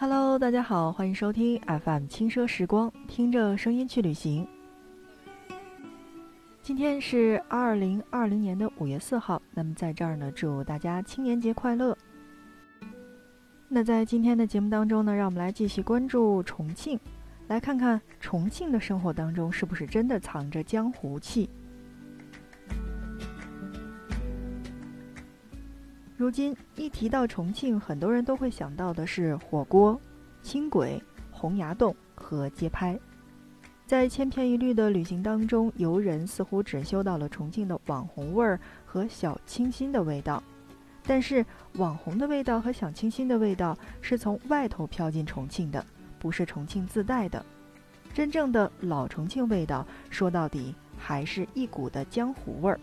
Hello，大家好，欢迎收听 FM 轻奢时光，听着声音去旅行。今天是二零二零年的五月四号，那么在这儿呢，祝大家青年节快乐。那在今天的节目当中呢，让我们来继续关注重庆，来看看重庆的生活当中是不是真的藏着江湖气。如今一提到重庆，很多人都会想到的是火锅、轻轨、洪崖洞和街拍。在千篇一律的旅行当中，游人似乎只嗅到了重庆的网红味儿和小清新的味道。但是，网红的味道和小清新的味道是从外头飘进重庆的，不是重庆自带的。真正的老重庆味道，说到底还是一股的江湖味儿。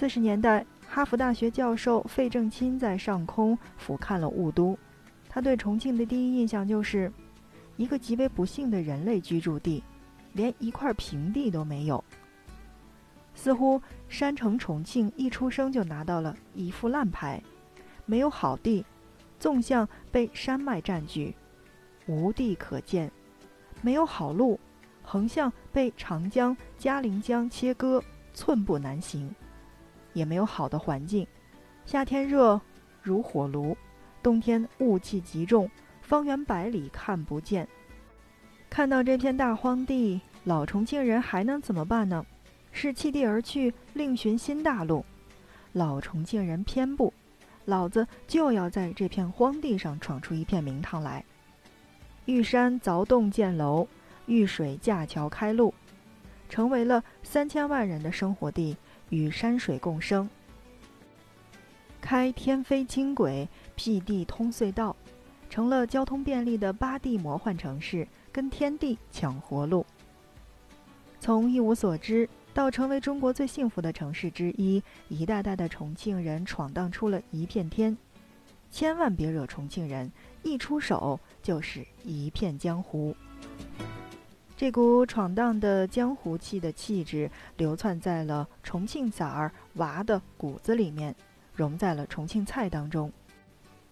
四十年代，哈佛大学教授费正清在上空俯瞰了雾都，他对重庆的第一印象就是一个极为不幸的人类居住地，连一块平地都没有。似乎山城重庆一出生就拿到了一副烂牌，没有好地，纵向被山脉占据，无地可建；没有好路，横向被长江、嘉陵江切割，寸步难行。也没有好的环境，夏天热如火炉，冬天雾气极重，方圆百里看不见。看到这片大荒地，老重庆人还能怎么办呢？是弃地而去，另寻新大陆。老重庆人偏不，老子就要在这片荒地上闯出一片名堂来。遇山凿洞建楼，遇水架桥开路，成为了三千万人的生活地。与山水共生，开天飞轻轨，辟地通隧道，成了交通便利的八地魔幻城市，跟天地抢活路。从一无所知到成为中国最幸福的城市之一，一代代的重庆人闯荡出了一片天。千万别惹重庆人，一出手就是一片江湖。这股闯荡的江湖气的气质，流窜在了重庆崽儿娃的骨子里面，融在了重庆菜当中。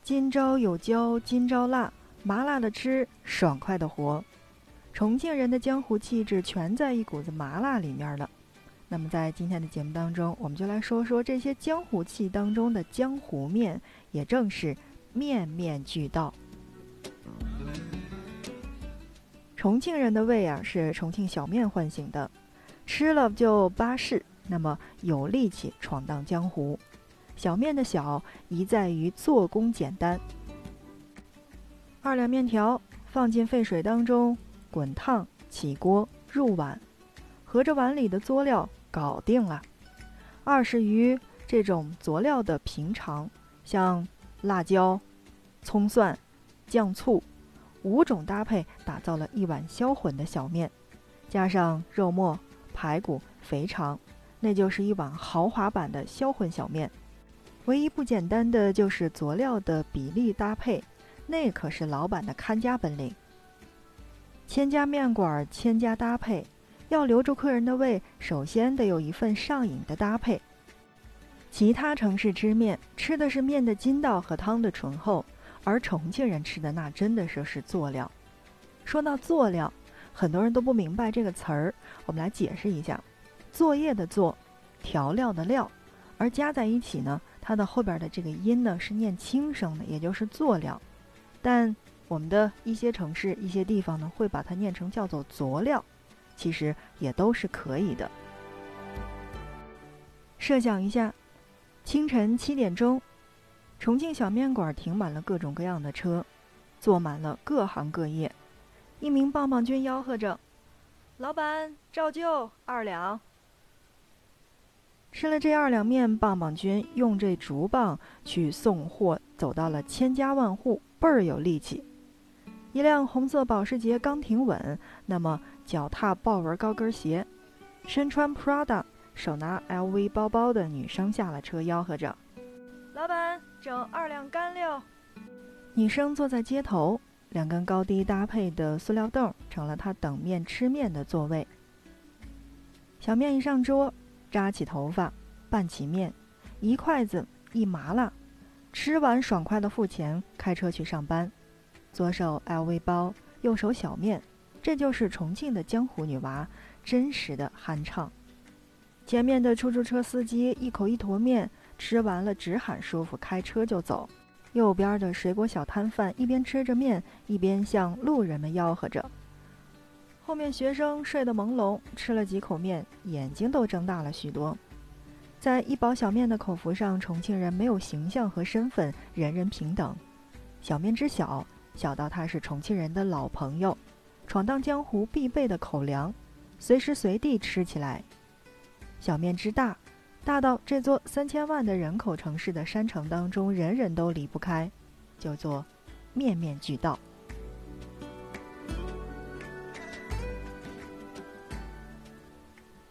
今朝有椒今朝辣，麻辣的吃，爽快的活。重庆人的江湖气质全在一股子麻辣里面了。那么在今天的节目当中，我们就来说说这些江湖气当中的江湖面，也正是面面俱到。重庆人的胃啊，是重庆小面唤醒的，吃了就巴适，那么有力气闯荡江湖。小面的小，宜在于做工简单。二两面条放进沸水当中，滚烫，起锅，入碗，合着碗里的佐料搞定了。二是于这种佐料的平常，像辣椒、葱蒜、酱醋。五种搭配打造了一碗销魂的小面，加上肉末、排骨、肥肠，那就是一碗豪华版的销魂小面。唯一不简单的就是佐料的比例搭配，那可是老板的看家本领。千家面馆千家搭配，要留住客人的胃，首先得有一份上瘾的搭配。其他城市吃面，吃的是面的筋道和汤的醇厚。而重庆人吃的那真的是是佐料。说到佐料，很多人都不明白这个词儿，我们来解释一下：作业的作，调料的料，而加在一起呢，它的后边的这个音呢是念轻声的，也就是佐料。但我们的一些城市、一些地方呢，会把它念成叫做佐料，其实也都是可以的。设想一下，清晨七点钟。重庆小面馆停满了各种各样的车，坐满了各行各业。一名棒棒军吆喝着：“老板，照旧二两。”吃了这二两面，棒棒军用这竹棒去送货，走到了千家万户，倍儿有力气。一辆红色保时捷刚停稳，那么脚踏豹纹高跟鞋，身穿 Prada、手拿 LV 包包的女生下了车，吆喝着。老板，整二两干料。女生坐在街头，两根高低搭配的塑料凳成了她等面吃面的座位。小面一上桌，扎起头发，拌起面，一筷子一麻辣，吃完爽快的付钱，开车去上班，左手 LV 包，右手小面，这就是重庆的江湖女娃真实的酣畅。前面的出租车司机一口一坨面，吃完了直喊舒服，开车就走。右边的水果小摊贩一边吃着面，一边向路人们吆喝着。后面学生睡得朦胧，吃了几口面，眼睛都睁大了许多。在一包小面的口福上，重庆人没有形象和身份，人人平等。小面之小，小到它是重庆人的老朋友，闯荡江湖必备的口粮，随时随地吃起来。小面之大。大到这座三千万的人口城市的山城当中，人人都离不开，叫做面面俱到。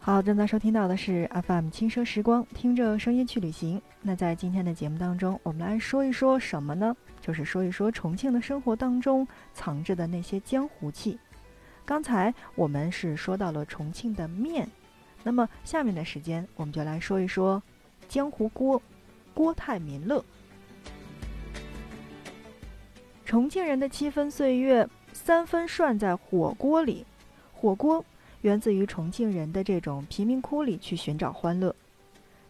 好，正在收听到的是 FM 轻奢时光，听着声音去旅行。那在今天的节目当中，我们来说一说什么呢？就是说一说重庆的生活当中藏着的那些江湖气。刚才我们是说到了重庆的面。那么，下面的时间我们就来说一说江湖锅——郭泰民乐。重庆人的七分岁月，三分涮在火锅里。火锅源自于重庆人的这种贫民窟里去寻找欢乐。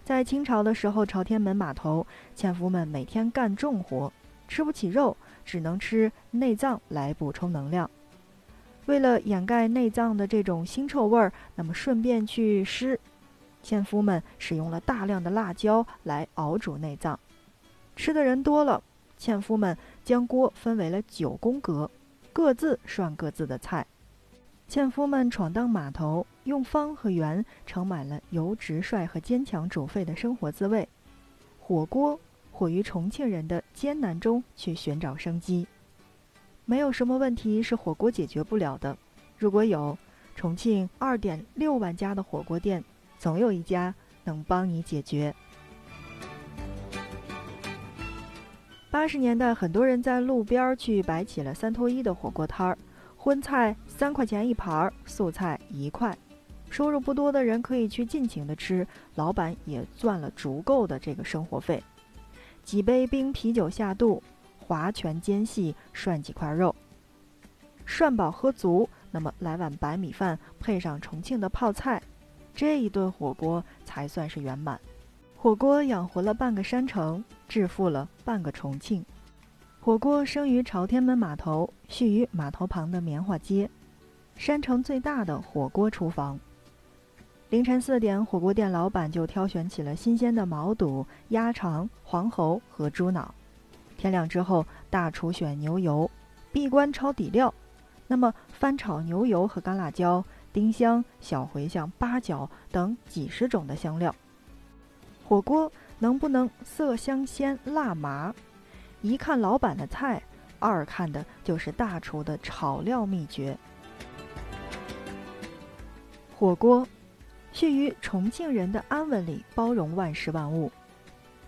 在清朝的时候，朝天门码头，纤夫们每天干重活，吃不起肉，只能吃内脏来补充能量。为了掩盖内脏的这种腥臭味儿，那么顺便去湿，纤夫们使用了大量的辣椒来熬煮内脏。吃的人多了，纤夫们将锅分为了九宫格，各自涮各自的菜。纤夫们闯荡码头，用方和圆盛满了油直率和坚强煮沸的生活滋味。火锅，火于重庆人的艰难中去寻找生机。没有什么问题是火锅解决不了的。如果有重庆二点六万家的火锅店，总有一家能帮你解决。八十年代，很多人在路边去摆起了三拖一的火锅摊儿，荤菜三块钱一盘儿，素菜一块，收入不多的人可以去尽情的吃，老板也赚了足够的这个生活费。几杯冰啤酒下肚。划拳间隙涮几块肉，涮饱喝足，那么来碗白米饭配上重庆的泡菜，这一顿火锅才算是圆满。火锅养活了半个山城，致富了半个重庆。火锅生于朝天门码头，蓄于码头旁的棉花街，山城最大的火锅厨房。凌晨四点，火锅店老板就挑选起了新鲜的毛肚、鸭肠、黄喉和猪脑。天亮之后，大厨选牛油，闭关抄底料。那么翻炒牛油和干辣椒、丁香、小茴香、八角等几十种的香料。火锅能不能色香鲜辣麻？一看老板的菜，二看的就是大厨的炒料秘诀。火锅，蓄于重庆人的安稳里，包容万事万物。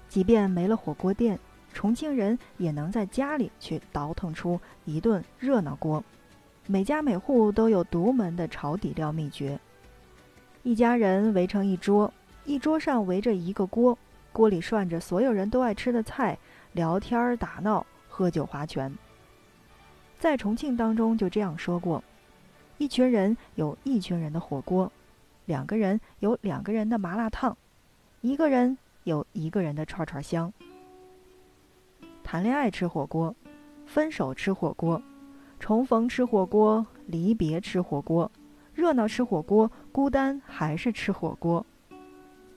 即便没了火锅店。重庆人也能在家里去倒腾出一顿热闹锅，每家每户都有独门的炒底料秘诀。一家人围成一桌，一桌上围着一个锅，锅里涮着所有人都爱吃的菜，聊天打闹，喝酒划拳。在重庆当中就这样说过：一群人有一群人的火锅，两个人有两个人的麻辣烫，一个人有一个人的串串香。谈恋爱吃火锅，分手吃火锅，重逢吃火锅，离别吃火锅，热闹吃火锅，孤单还是吃火锅。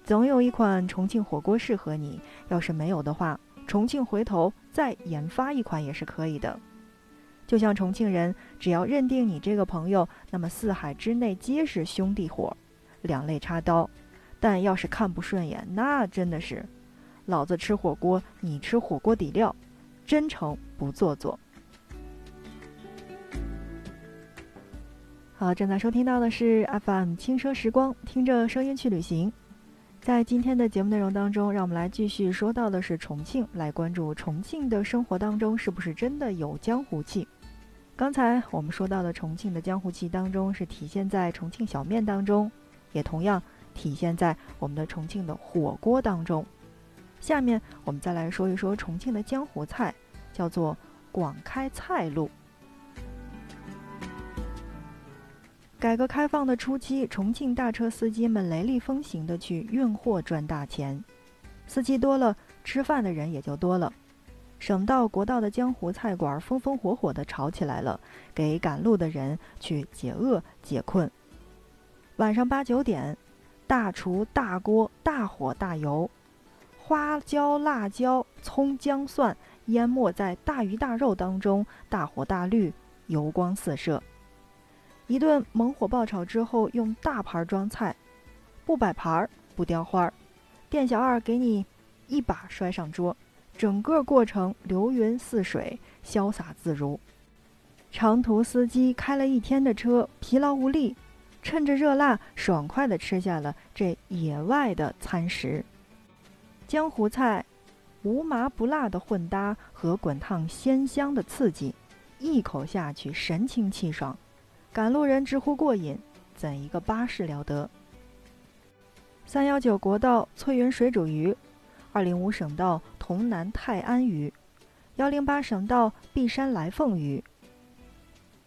总有一款重庆火锅适合你。要是没有的话，重庆回头再研发一款也是可以的。就像重庆人，只要认定你这个朋友，那么四海之内皆是兄弟伙，两肋插刀。但要是看不顺眼，那真的是。老子吃火锅，你吃火锅底料，真诚不做作。好，正在收听到的是 FM 轻奢时光，听着声音去旅行。在今天的节目内容当中，让我们来继续说到的是重庆，来关注重庆的生活当中是不是真的有江湖气。刚才我们说到的重庆的江湖气当中，是体现在重庆小面当中，也同样体现在我们的重庆的火锅当中。下面我们再来说一说重庆的江湖菜，叫做广开菜路。改革开放的初期，重庆大车司机们雷厉风行地去运货赚大钱，司机多了，吃饭的人也就多了。省道、国道的江湖菜馆风风火火地炒起来了，给赶路的人去解饿解困。晚上八九点，大厨大锅大火大油。花椒、辣椒、葱、姜、蒜淹没在大鱼大肉当中，大火大绿，油光四射。一顿猛火爆炒之后，用大盘装菜，不摆盘儿，不雕花儿，店小二给你一把摔上桌，整个过程流云似水，潇洒自如。长途司机开了一天的车，疲劳无力，趁着热辣，爽快地吃下了这野外的餐食。江湖菜，无麻不辣的混搭和滚烫鲜香的刺激，一口下去神清气爽，赶路人直呼过瘾。怎一个巴适了得！三幺九国道翠云水煮鱼，二零五省道潼南泰安鱼，幺零八省道璧山来凤鱼，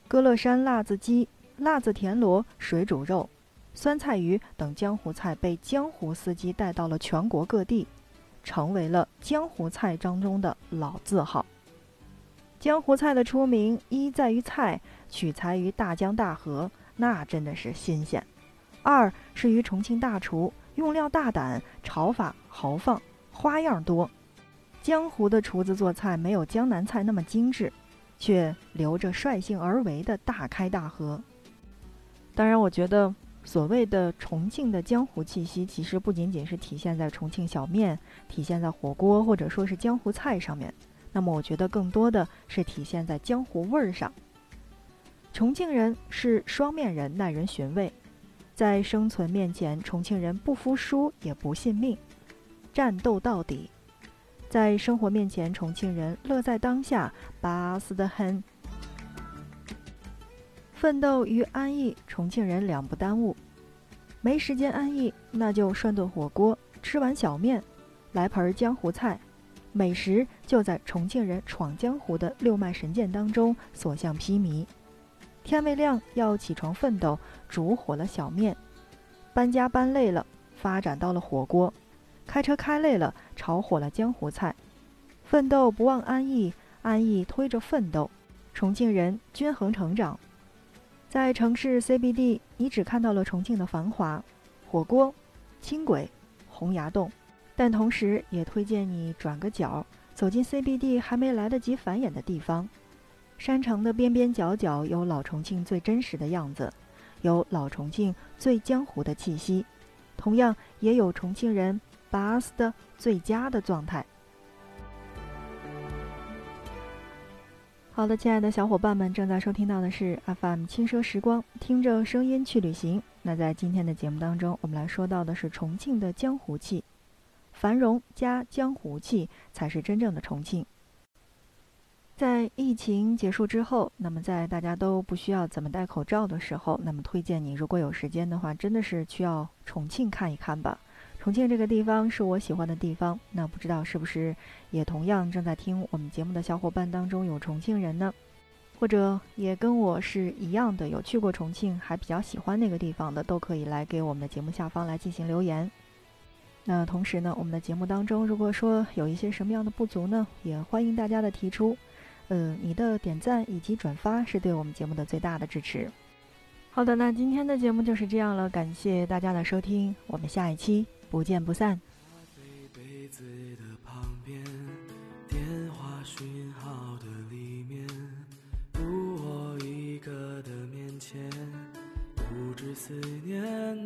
歌乐山辣子鸡、辣子田螺、水煮肉、酸菜鱼等江湖菜被江湖司机带到了全国各地。成为了江湖菜当中的老字号。江湖菜的出名，一在于菜取材于大江大河，那真的是新鲜；二是于重庆大厨用料大胆，炒法豪放，花样多。江湖的厨子做菜没有江南菜那么精致，却留着率性而为的大开大合。当然，我觉得。所谓的重庆的江湖气息，其实不仅仅是体现在重庆小面、体现在火锅或者说是江湖菜上面。那么，我觉得更多的是体现在江湖味儿上。重庆人是双面人，耐人寻味。在生存面前，重庆人不服输也不信命，战斗到底；在生活面前，重庆人乐在当下，巴适的很。奋斗与安逸，重庆人两不耽误。没时间安逸，那就涮顿火锅，吃碗小面，来盆江湖菜。美食就在重庆人闯江湖的六脉神剑当中所向披靡。天未亮要起床奋斗，煮火了小面；搬家搬累了，发展到了火锅；开车开累了，炒火了江湖菜。奋斗不忘安逸，安逸推着奋斗。重庆人均衡成长。在城市 CBD，你只看到了重庆的繁华、火锅、轻轨、洪崖洞，但同时也推荐你转个角，走进 CBD 还没来得及繁衍的地方。山城的边边角角有老重庆最真实的样子，有老重庆最江湖的气息，同样也有重庆人 best 的最佳的状态。好的，亲爱的小伙伴们，正在收听到的是 FM 轻奢时光，听着声音去旅行。那在今天的节目当中，我们来说到的是重庆的江湖气，繁荣加江湖气才是真正的重庆。在疫情结束之后，那么在大家都不需要怎么戴口罩的时候，那么推荐你，如果有时间的话，真的是去要重庆看一看吧。重庆这个地方是我喜欢的地方，那不知道是不是也同样正在听我们节目的小伙伴当中有重庆人呢？或者也跟我是一样的，有去过重庆还比较喜欢那个地方的，都可以来给我们的节目下方来进行留言。那同时呢，我们的节目当中如果说有一些什么样的不足呢，也欢迎大家的提出。嗯，你的点赞以及转发是对我们节目的最大的支持。好的，那今天的节目就是这样了，感谢大家的收听，我们下一期。不见不散。咖啡杯子的旁边，电话讯号的里面，独我一个的面前，不知思念